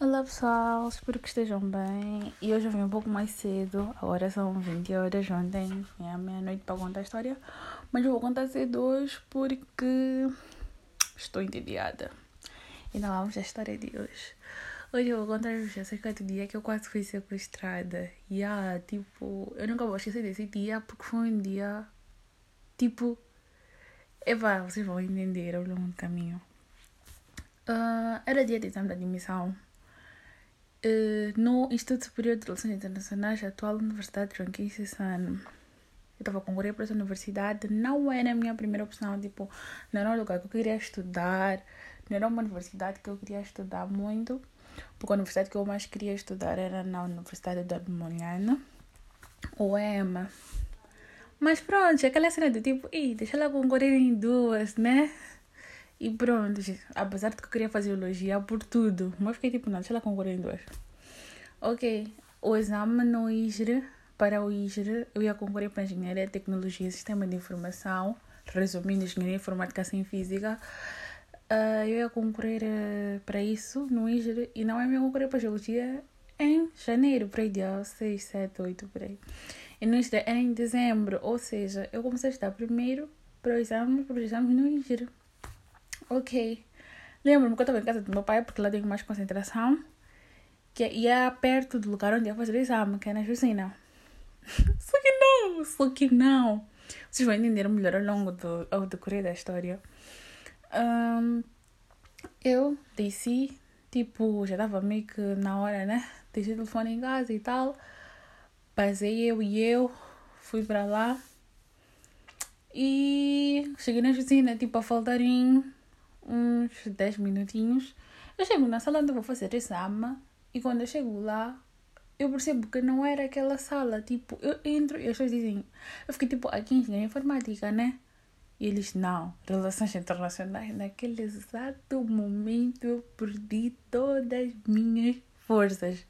Olá pessoal, espero que estejam bem. E hoje eu vim um pouco mais cedo, agora são 20 horas, ontem é meia-noite para contar a história. Mas eu vou contar cedo hoje porque estou entediada. Então vamos à história de hoje. Hoje eu vou contar-vos acerca do dia que eu quase fui sequestrada. E yeah, tipo, eu nunca vou esquecer desse dia porque foi um dia tipo. Eva, vocês vão entender ao longo do caminho. Uh, era dia de exame de admissão no Instituto Superior de Relações Internacionais, atual Universidade João Sano. Eu estava a concorrer para essa universidade, não era a minha primeira opção, tipo, não era um lugar que eu queria estudar, não era uma universidade que eu queria estudar muito, porque a universidade que eu mais queria estudar era na Universidade da Molhana, ou EMA. Mas pronto, aquela cena do tipo, Ih, deixa ela concorrer em duas, né? E pronto, apesar de que eu queria fazer elogiar por tudo, mas fiquei tipo, não, deixa ela concorrer em duas. Ok, o exame no IGRE, para o IGRE, eu ia concorrer para Engenharia, Tecnologia e Sistema de Informação, resumindo, Engenharia Informática sem Física. Uh, eu ia concorrer uh, para isso no IGRE e não é meu concorrer para Geologia em janeiro, por aí, dia 6, 7, 8, por aí. E no IGRE era em dezembro, ou seja, eu comecei a estudar primeiro para o exame, para os exames no IGRE. Ok. Lembro-me que eu estava em casa do meu pai, porque lá tenho mais concentração. Que ia perto do lugar onde ia fazer o exame, que é na Jusina. só que não, só que não. Vocês vão entender melhor ao longo do ao decorrer da história. Um, eu desci, tipo, já estava meio que na hora, né? Deixei o telefone em casa e tal. Passei eu e eu, fui para lá. E cheguei na Jusina, tipo, a faltarem uns 10 minutinhos. Eu chego na sala onde vou fazer exame e quando eu chego lá, eu percebo que não era aquela sala. Tipo, eu entro e as pessoas dizem, eu fiquei tipo, aqui em engenharia informática, né? E eles, não, relações internacionais. Naquele exato momento eu perdi todas as minhas forças.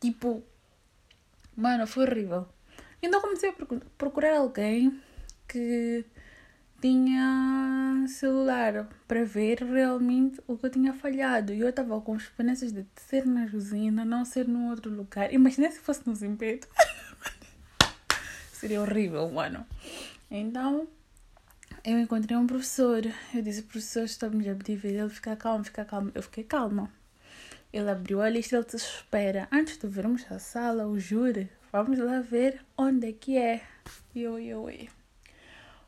Tipo, mano, foi horrível. Então comecei a procurar alguém que tinha celular para ver realmente o que eu tinha falhado. E eu estava com esperanças de ser na usina, não ser num outro lugar. Imagina se fosse no Zimpeto. Seria horrível, mano. Então, eu encontrei um professor. Eu disse, professor, estamos a pedir ele, fica calmo, fica calmo. Eu fiquei calma. Ele abriu a lista, ele te espera. Antes de vermos a sala, o júri, vamos lá ver onde é que é. E eu, eu, eu.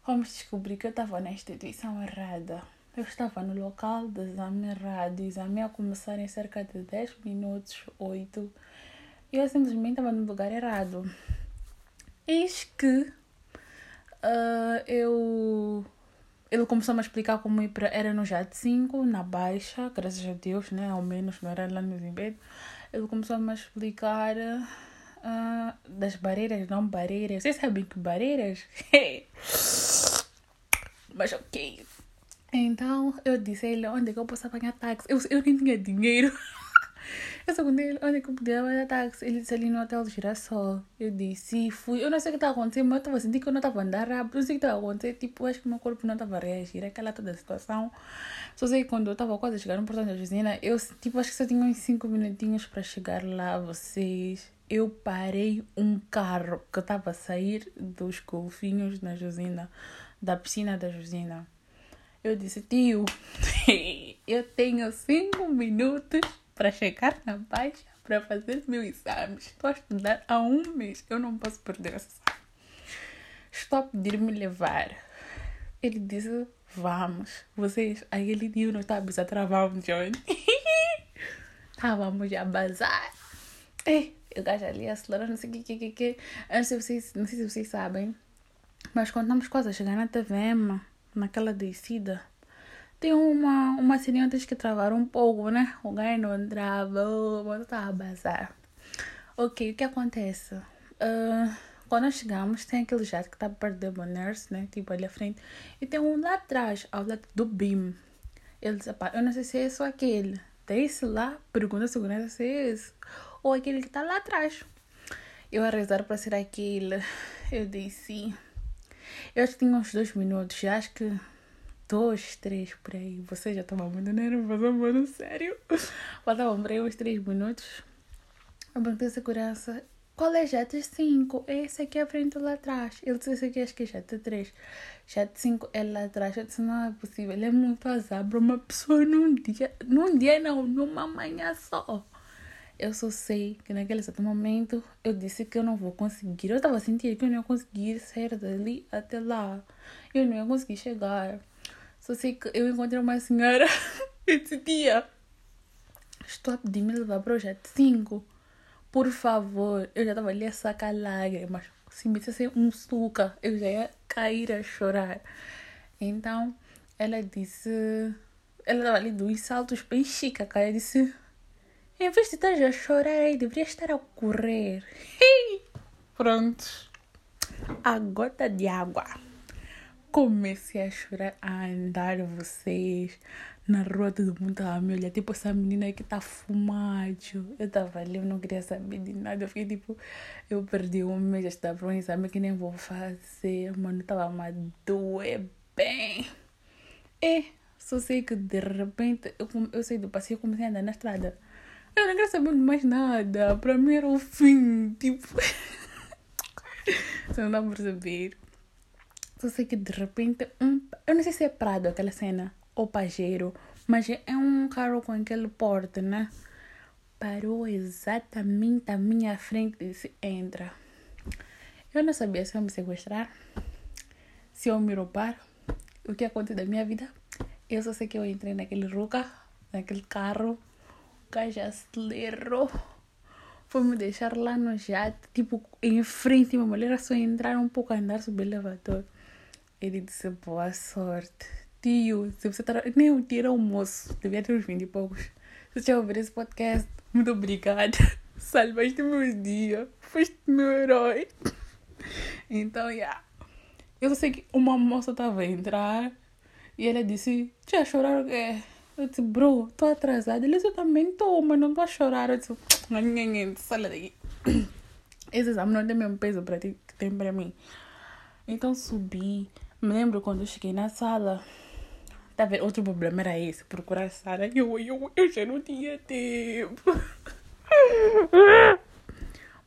Vamos descobrir que eu estava na instituição errada. Eu estava no local do exame errado. Exame ia começar em cerca de 10 minutos, 8. E eu simplesmente estava no lugar errado. Eis que uh, eu ele começou a me explicar como ir para. Era no JAT 5, na Baixa, graças a Deus, né? Ao menos não era lá no Zimbabwe. Ele começou a me explicar uh, das barreiras, não barreiras. Vocês sabem que barreiras? Mas ok. Então eu disse a ele onde é que eu posso apanhar táxi. Eu, eu nem tinha dinheiro. eu contei ele onde é que eu podia apanhar táxi. Ele disse ali no hotel Girassol. Eu disse, fui. Eu não sei o que estava acontecendo, mas eu estava sentindo que eu não estava andando rápido. Não sei o que estava acontecendo. Tipo, acho que meu corpo não estava a reagir. Aquela toda a situação. Só sei que quando eu estava quase a chegar no portão da usina, eu, tipo, acho que só tinha uns 5 minutinhos para chegar lá, vocês eu parei um carro que estava a sair dos golfinhos na Josina, da piscina da Josina. Eu disse, tio, eu tenho cinco minutos para chegar na baixa para fazer meu exame. Estou a estudar há um mês. Eu não posso perder essa Estou a pedir-me levar. Ele disse, vamos. Vocês, aí ele disse, não está a travar um John. Estávamos a bazar. Ei, o gajo ali acelerando, não sei o que, que, que, que. Não sei, vocês, não sei se vocês sabem, mas quase a chegar na TVM, naquela descida, tem uma, uma cena antes que travaram um pouco, né? O gajo não entrava, o estava a bazar. Ok, o que acontece? Uh, quando nós chegamos, tem aquele jato que está perto da Bonners, né? Tipo ali à frente. E tem um lá atrás, ao lado do BIM. Ele disse, eu não sei se é esse ou aquele. Tem esse lá, pergunta a segurança se é esse ou aquele que está lá atrás. Eu a rezar para ser aquele. Eu disse. Eu acho que tinha uns dois minutos. Acho que dois, três por aí. Você já estava muito nervosa, mano, sério. Faltavam por aí uns três minutos. Eu perguntei a segurança, qual é jet 5? Esse aqui é a frente lá atrás. Ele disse, esse aqui acho que é jet 3. Jet 5 é lá atrás. Eu disse, não é possível. Ele é muito azar para uma pessoa num dia. Num dia não, numa manhã só. Eu só sei que naquele certo momento eu disse que eu não vou conseguir. Eu estava sentindo que eu não ia conseguir sair dali até lá. Eu não ia conseguir chegar. Só sei que eu encontrei uma senhora esse dia. Estou a pedir me levar para o jet 5 por favor, eu já estava ali a sacar lágrimas. Se me dissesse um suca, eu já ia cair a chorar. Então, ela disse. Ela estava ali dois saltos bem chica, cara. disse: Em vez de estar a chorar aí, deveria estar a correr. Pronto. A gota de água. Comecei a chorar, a andar vocês na rua todo mundo tava me olhando, tipo essa menina que tá fumado. Eu tava ali, eu não queria saber de nada. Eu fiquei tipo, eu perdi um mês esta prova, sabe que nem vou fazer. Mano, tava uma doer bem. E só sei que de repente eu, eu saí do passeio e comecei a andar na estrada. Eu não queria saber mais nada. Pra mim era o fim, tipo. Você não dá pra perceber. Só sei que de repente, um, eu não sei se é Prado aquela cena ou Pajero, mas é um carro com aquele porte, né? Parou exatamente à minha frente e disse: entra. Eu não sabia se eu me sequestrar, se eu me roubar, o que aconteceu da minha vida. Eu só sei que eu entrei naquele ruca, naquele carro, o cara já acelerou, foi me deixar lá no jato, tipo, em frente, minha mulher só entrar um pouco, andar, subir o elevador. Ele disse: boa sorte tio, se você tá. Nem o tio era almoço, devia ter uns 20 e poucos. Se você ouvir esse podcast, muito obrigada. Salvaste meus dias, foste meu herói. Então, yeah. Eu sei que uma moça tava a entrar e ela disse: Tia, chorar o quê? Eu disse: Bro, tô atrasada. Ele disse: Eu também tô, mas não tô a chorar. Eu disse: Sai daí. Esse exame não tem mesmo peso para ti que tem para mim. Então subi. Me lembro quando eu cheguei na sala, Tá vendo? Outro problema era esse, procurar Sara. Eu, eu, eu já não tinha tempo.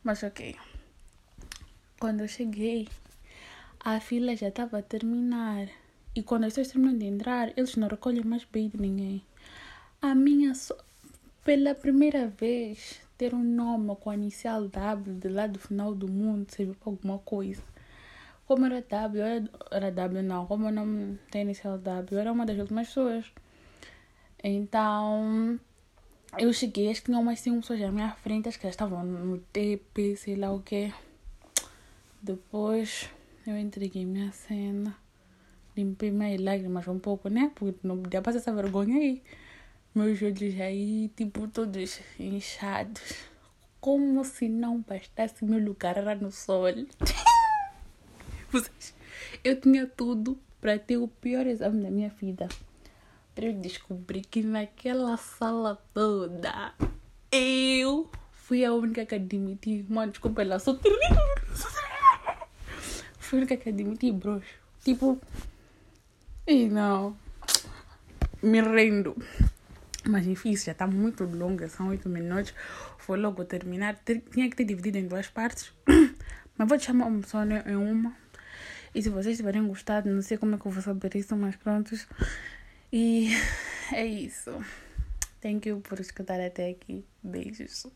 Mas ok. Quando eu cheguei, a fila já estava a terminar. E quando as pessoas terminam de entrar, eles não recolhem mais bem de ninguém. A minha so... pela primeira vez ter um nome com a inicial W de lá do final do mundo serviu para alguma coisa. Como era W, era, era W não, como o nome tem inicial W, era uma das últimas pessoas. Então, eu cheguei, acho que tinha umas 5 pessoas à minha frente, acho que elas estavam no TP, sei lá o que. Depois, eu entreguei minha cena, limpei minhas lágrimas um pouco, né? Porque não podia passar essa vergonha aí. Meus olhos aí, tipo, todos inchados. Como se não bastasse meu lugar era no sol. Vocês, eu tinha tudo para ter o pior exame da minha vida. Para eu descobrir que naquela sala toda eu fui a única que admiti. Mano, desculpa lá, sou terrível. Fui a única que admiti, bros. Tipo, e não. Me rendo. Mas enfim, já está muito longa, são oito minutos. Foi logo terminar. Tinha que ter dividido em duas partes. Mas vou te chamar um sonho em uma e se vocês tiverem gostado, não sei como é que eu vou saber isso, mas prontos. E é isso. Thank you por escutar até aqui. Beijos.